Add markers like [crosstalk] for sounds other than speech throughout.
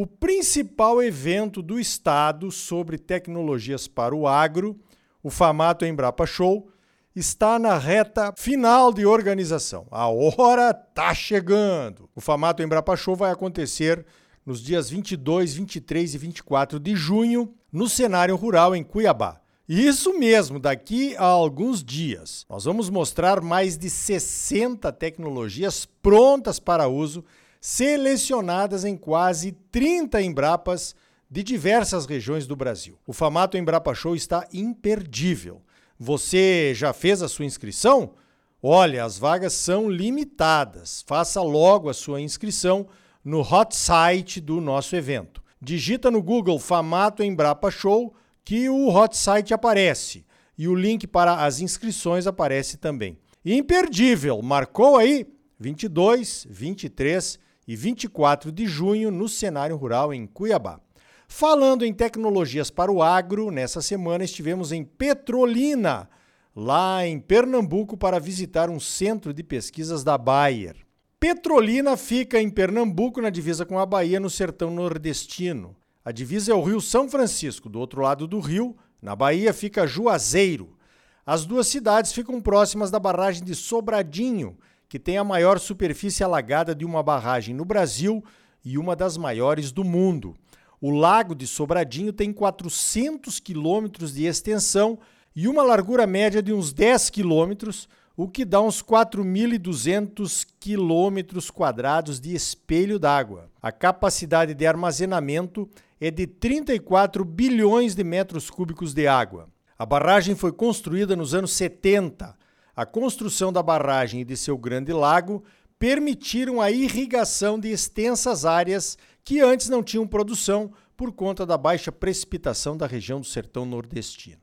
O principal evento do Estado sobre tecnologias para o agro, o Famato Embrapa Show, está na reta final de organização. A hora está chegando. O Famato Embrapa Show vai acontecer nos dias 22, 23 e 24 de junho no cenário rural em Cuiabá. Isso mesmo, daqui a alguns dias. Nós vamos mostrar mais de 60 tecnologias prontas para uso selecionadas em quase 30 Embrapas de diversas regiões do Brasil. O Famato Embrapa Show está imperdível. Você já fez a sua inscrição? Olha, as vagas são limitadas. Faça logo a sua inscrição no hot site do nosso evento. Digita no Google Famato Embrapa Show que o hot site aparece e o link para as inscrições aparece também. Imperdível, marcou aí 22, 23 e 24 de junho no cenário rural em Cuiabá. Falando em tecnologias para o agro, nessa semana estivemos em Petrolina, lá em Pernambuco, para visitar um centro de pesquisas da Bayer. Petrolina fica em Pernambuco, na divisa com a Bahia, no sertão nordestino. A divisa é o Rio São Francisco. Do outro lado do rio, na Bahia, fica Juazeiro. As duas cidades ficam próximas da barragem de Sobradinho, que tem a maior superfície alagada de uma barragem no Brasil e uma das maiores do mundo. O Lago de Sobradinho tem 400 quilômetros de extensão e uma largura média de uns 10 quilômetros, o que dá uns 4.200 quilômetros quadrados de espelho d'água. A capacidade de armazenamento é de 34 bilhões de metros cúbicos de água. A barragem foi construída nos anos 70 a construção da barragem e de seu grande lago permitiram a irrigação de extensas áreas que antes não tinham produção por conta da baixa precipitação da região do sertão nordestino.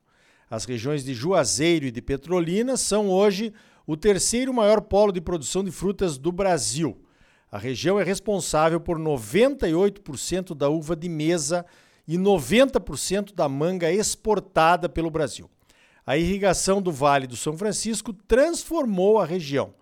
As regiões de Juazeiro e de Petrolina são hoje o terceiro maior polo de produção de frutas do Brasil. A região é responsável por 98% da uva de mesa e 90% da manga exportada pelo Brasil. A irrigação do Vale do São Francisco transformou a região,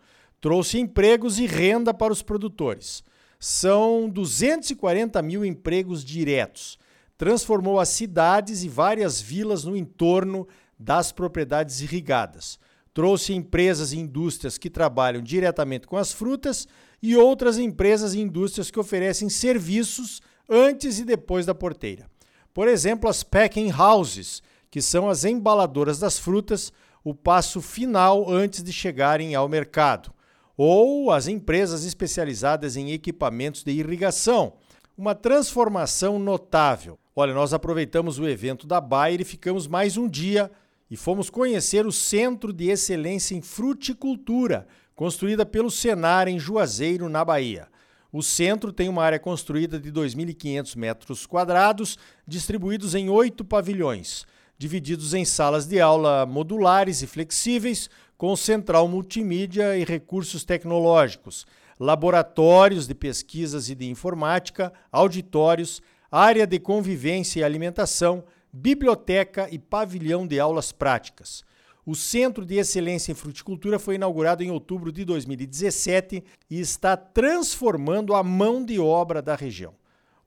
trouxe empregos e renda para os produtores. São 240 mil empregos diretos. Transformou as cidades e várias vilas no entorno das propriedades irrigadas. Trouxe empresas e indústrias que trabalham diretamente com as frutas e outras empresas e indústrias que oferecem serviços antes e depois da porteira. Por exemplo, as packing houses, que são as embaladoras das frutas, o passo final antes de chegarem ao mercado, ou as empresas especializadas em equipamentos de irrigação, uma transformação notável. Olha, nós aproveitamos o evento da Bayer e ficamos mais um dia e fomos conhecer o Centro de Excelência em Fruticultura, construída pelo Senar em Juazeiro, na Bahia. O centro tem uma área construída de 2.500 metros quadrados, distribuídos em oito pavilhões divididos em salas de aula modulares e flexíveis, com central multimídia e recursos tecnológicos, laboratórios de pesquisas e de informática, auditórios, área de convivência e alimentação, biblioteca e pavilhão de aulas práticas. O Centro de Excelência em Fruticultura foi inaugurado em outubro de 2017 e está transformando a mão de obra da região.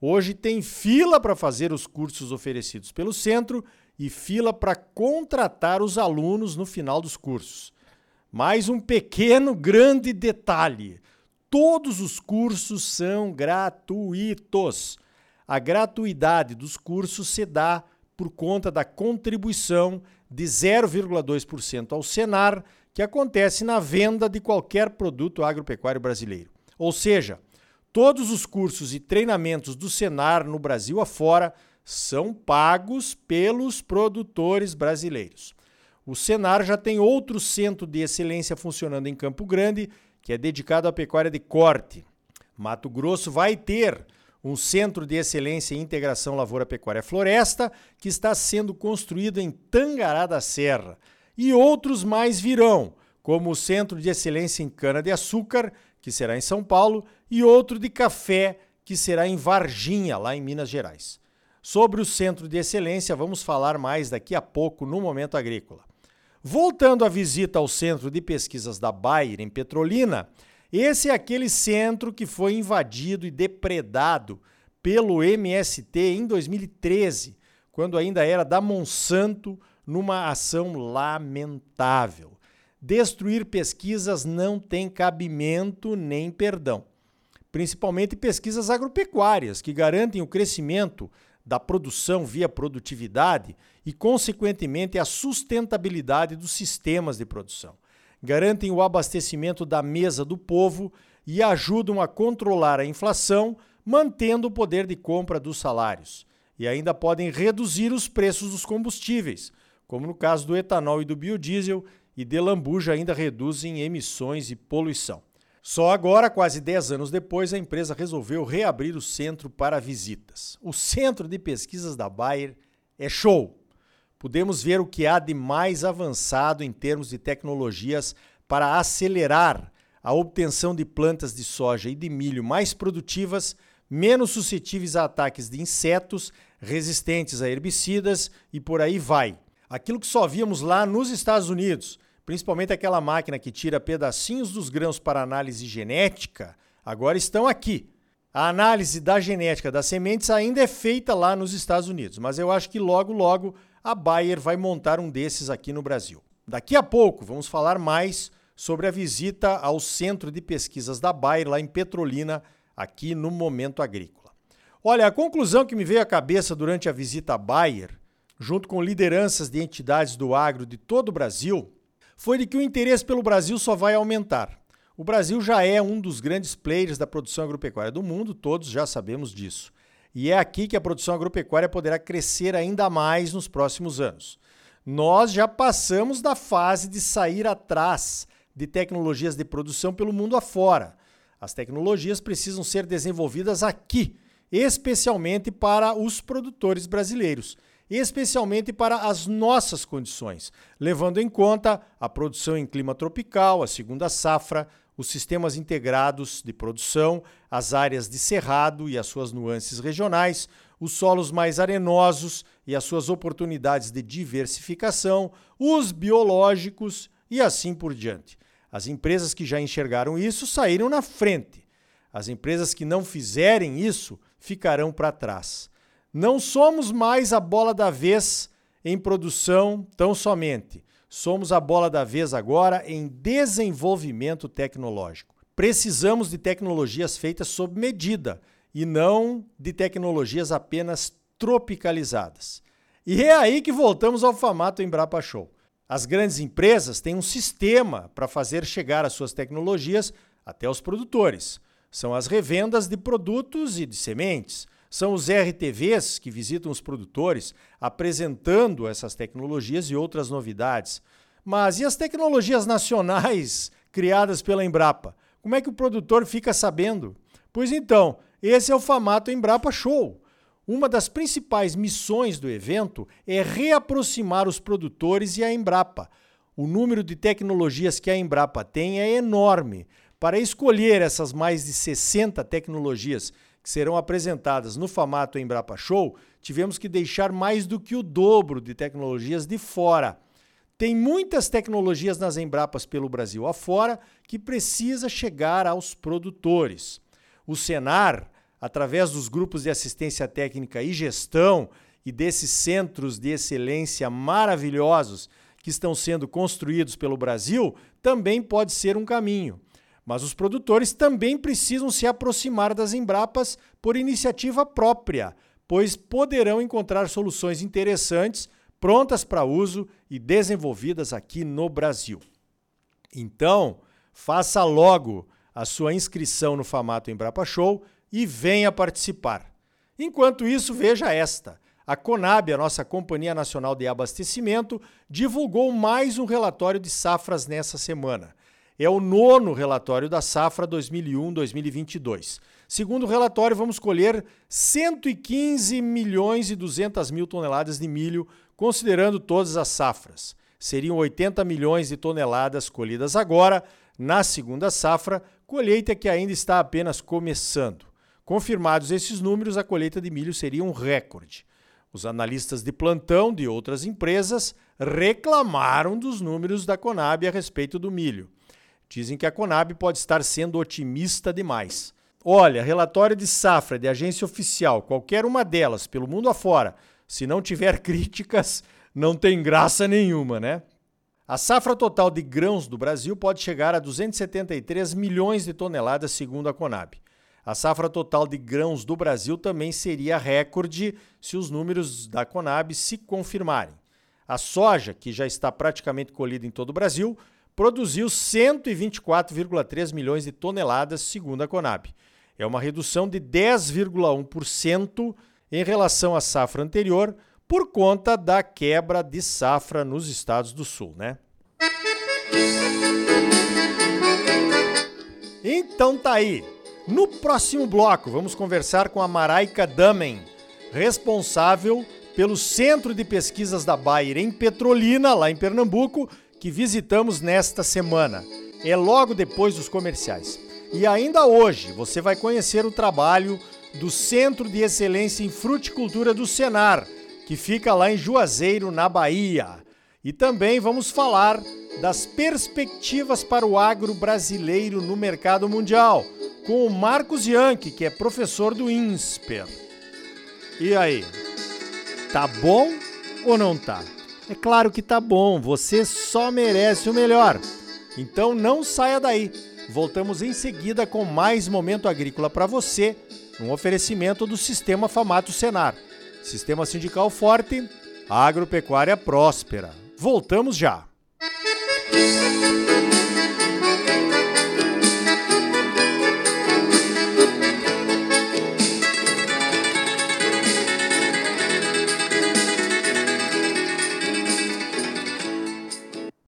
Hoje tem fila para fazer os cursos oferecidos pelo centro e fila para contratar os alunos no final dos cursos. Mais um pequeno grande detalhe: todos os cursos são gratuitos. A gratuidade dos cursos se dá por conta da contribuição de 0,2% ao Senar, que acontece na venda de qualquer produto agropecuário brasileiro. Ou seja, todos os cursos e treinamentos do Senar no Brasil afora são pagos pelos produtores brasileiros. O Senar já tem outro centro de excelência funcionando em Campo Grande, que é dedicado à pecuária de corte. Mato Grosso vai ter um centro de excelência em integração lavoura pecuária floresta que está sendo construído em Tangará da Serra. E outros mais virão, como o Centro de Excelência em Cana de Açúcar, que será em São Paulo, e outro de café, que será em Varginha, lá em Minas Gerais. Sobre o Centro de Excelência, vamos falar mais daqui a pouco no Momento Agrícola. Voltando à visita ao Centro de Pesquisas da Bayer, em Petrolina, esse é aquele centro que foi invadido e depredado pelo MST em 2013, quando ainda era da Monsanto, numa ação lamentável. Destruir pesquisas não tem cabimento nem perdão, principalmente pesquisas agropecuárias, que garantem o crescimento da produção via produtividade e, consequentemente, a sustentabilidade dos sistemas de produção. Garantem o abastecimento da mesa do povo e ajudam a controlar a inflação, mantendo o poder de compra dos salários. E ainda podem reduzir os preços dos combustíveis, como no caso do etanol e do biodiesel, e de lambuja ainda reduzem emissões e poluição. Só agora, quase 10 anos depois, a empresa resolveu reabrir o centro para visitas. O centro de pesquisas da Bayer é show. Podemos ver o que há de mais avançado em termos de tecnologias para acelerar a obtenção de plantas de soja e de milho mais produtivas, menos suscetíveis a ataques de insetos, resistentes a herbicidas e por aí vai. Aquilo que só víamos lá nos Estados Unidos, principalmente aquela máquina que tira pedacinhos dos grãos para análise genética, agora estão aqui. A análise da genética das sementes ainda é feita lá nos Estados Unidos, mas eu acho que logo, logo a Bayer vai montar um desses aqui no Brasil. Daqui a pouco vamos falar mais sobre a visita ao Centro de Pesquisas da Bayer, lá em Petrolina, aqui no Momento Agrícola. Olha, a conclusão que me veio à cabeça durante a visita à Bayer, junto com lideranças de entidades do agro de todo o Brasil, foi de que o interesse pelo Brasil só vai aumentar. O Brasil já é um dos grandes players da produção agropecuária do mundo, todos já sabemos disso. E é aqui que a produção agropecuária poderá crescer ainda mais nos próximos anos. Nós já passamos da fase de sair atrás de tecnologias de produção pelo mundo afora. As tecnologias precisam ser desenvolvidas aqui, especialmente para os produtores brasileiros especialmente para as nossas condições, levando em conta a produção em clima tropical, a segunda safra, os sistemas integrados de produção, as áreas de cerrado e as suas nuances regionais, os solos mais arenosos e as suas oportunidades de diversificação, os biológicos e assim por diante. As empresas que já enxergaram isso saíram na frente. As empresas que não fizerem isso ficarão para trás. Não somos mais a bola da vez em produção tão somente. Somos a bola da vez agora em desenvolvimento tecnológico. Precisamos de tecnologias feitas sob medida e não de tecnologias apenas tropicalizadas. E é aí que voltamos ao famato Embrapa Show. As grandes empresas têm um sistema para fazer chegar as suas tecnologias até os produtores. São as revendas de produtos e de sementes são os RTVs que visitam os produtores apresentando essas tecnologias e outras novidades. Mas e as tecnologias nacionais [laughs] criadas pela Embrapa? Como é que o produtor fica sabendo? Pois então, esse é o Famato Embrapa Show. Uma das principais missões do evento é reaproximar os produtores e a Embrapa. O número de tecnologias que a Embrapa tem é enorme. Para escolher essas mais de 60 tecnologias que serão apresentadas no Famato Embrapa Show, tivemos que deixar mais do que o dobro de tecnologias de fora. Tem muitas tecnologias nas Embrapas pelo Brasil afora que precisa chegar aos produtores. O Senar, através dos grupos de assistência técnica e gestão e desses centros de excelência maravilhosos que estão sendo construídos pelo Brasil, também pode ser um caminho. Mas os produtores também precisam se aproximar das Embrapas por iniciativa própria, pois poderão encontrar soluções interessantes, prontas para uso e desenvolvidas aqui no Brasil. Então, faça logo a sua inscrição no Famato Embrapa Show e venha participar. Enquanto isso, veja esta. A Conab, a nossa Companhia Nacional de Abastecimento, divulgou mais um relatório de safras nessa semana. É o nono relatório da safra 2001-2022. Segundo o relatório, vamos colher 115 milhões e 200 mil toneladas de milho, considerando todas as safras. Seriam 80 milhões de toneladas colhidas agora, na segunda safra, colheita que ainda está apenas começando. Confirmados esses números, a colheita de milho seria um recorde. Os analistas de plantão de outras empresas reclamaram dos números da Conab a respeito do milho. Dizem que a Conab pode estar sendo otimista demais. Olha, relatório de safra de agência oficial, qualquer uma delas, pelo mundo afora, se não tiver [laughs] críticas, não tem graça nenhuma, né? A safra total de grãos do Brasil pode chegar a 273 milhões de toneladas, segundo a Conab. A safra total de grãos do Brasil também seria recorde se os números da Conab se confirmarem. A soja, que já está praticamente colhida em todo o Brasil, produziu 124,3 milhões de toneladas, segundo a Conab. É uma redução de 10,1% em relação à safra anterior, por conta da quebra de safra nos estados do Sul, né? Então tá aí. No próximo bloco, vamos conversar com a Maraika Damen, responsável pelo Centro de Pesquisas da Bayer em Petrolina, lá em Pernambuco, que visitamos nesta semana. É logo depois dos comerciais. E ainda hoje você vai conhecer o trabalho do Centro de Excelência em Fruticultura do Senar, que fica lá em Juazeiro, na Bahia. E também vamos falar das perspectivas para o agro brasileiro no mercado mundial com o Marcos Yankee, que é professor do INSPER. E aí? Tá bom ou não tá? É claro que tá bom, você só merece o melhor. Então não saia daí. Voltamos em seguida com mais momento agrícola para você, um oferecimento do Sistema Famato Senar. Sistema sindical forte, agropecuária próspera. Voltamos já. Música